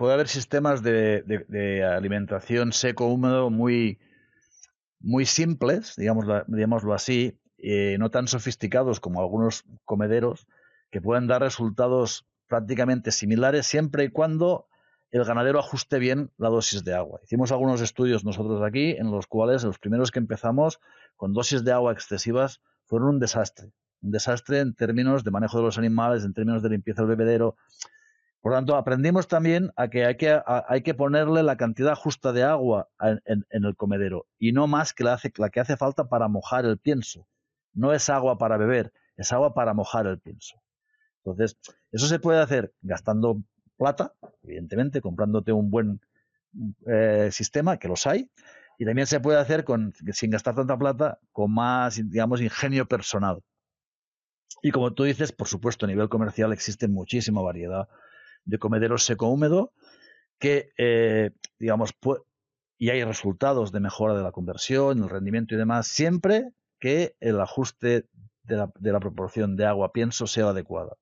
puede haber sistemas de, alimentación seco-húmedo muy, muy simples, digámoslo así, eh, no tan sofisticados como algunos comederos, que pueden dar resultados prácticamente similares siempre y cuando el ganadero ajuste bien la dosis de agua. Hicimos algunos estudios nosotros aquí en los cuales los primeros que empezamos con dosis de agua excesivas fueron un desastre. Un desastre en términos de manejo de los animales, en términos de limpieza del bebedero. Por tanto, aprendimos también a que hay que, hay que ponerle la cantidad justa de agua en, el comedero y no más que la, hace, la que hace falta para mojar el pienso. No es agua para beber, es agua para mojar el pienso. Entonces, eso se puede hacer gastando plata, evidentemente, comprándote un buen eh, sistema, que los hay, y también se puede hacer con, sin gastar tanta plata, con más, digamos, ingenio personal. Y como tú dices, por supuesto, a nivel comercial existe muchísima variedad de comederos seco-húmedo que, eh, digamos, y hay resultados de mejora de la conversión, el rendimiento y demás, siempre que el ajuste de la, de la proporción de agua pienso sea adecuada.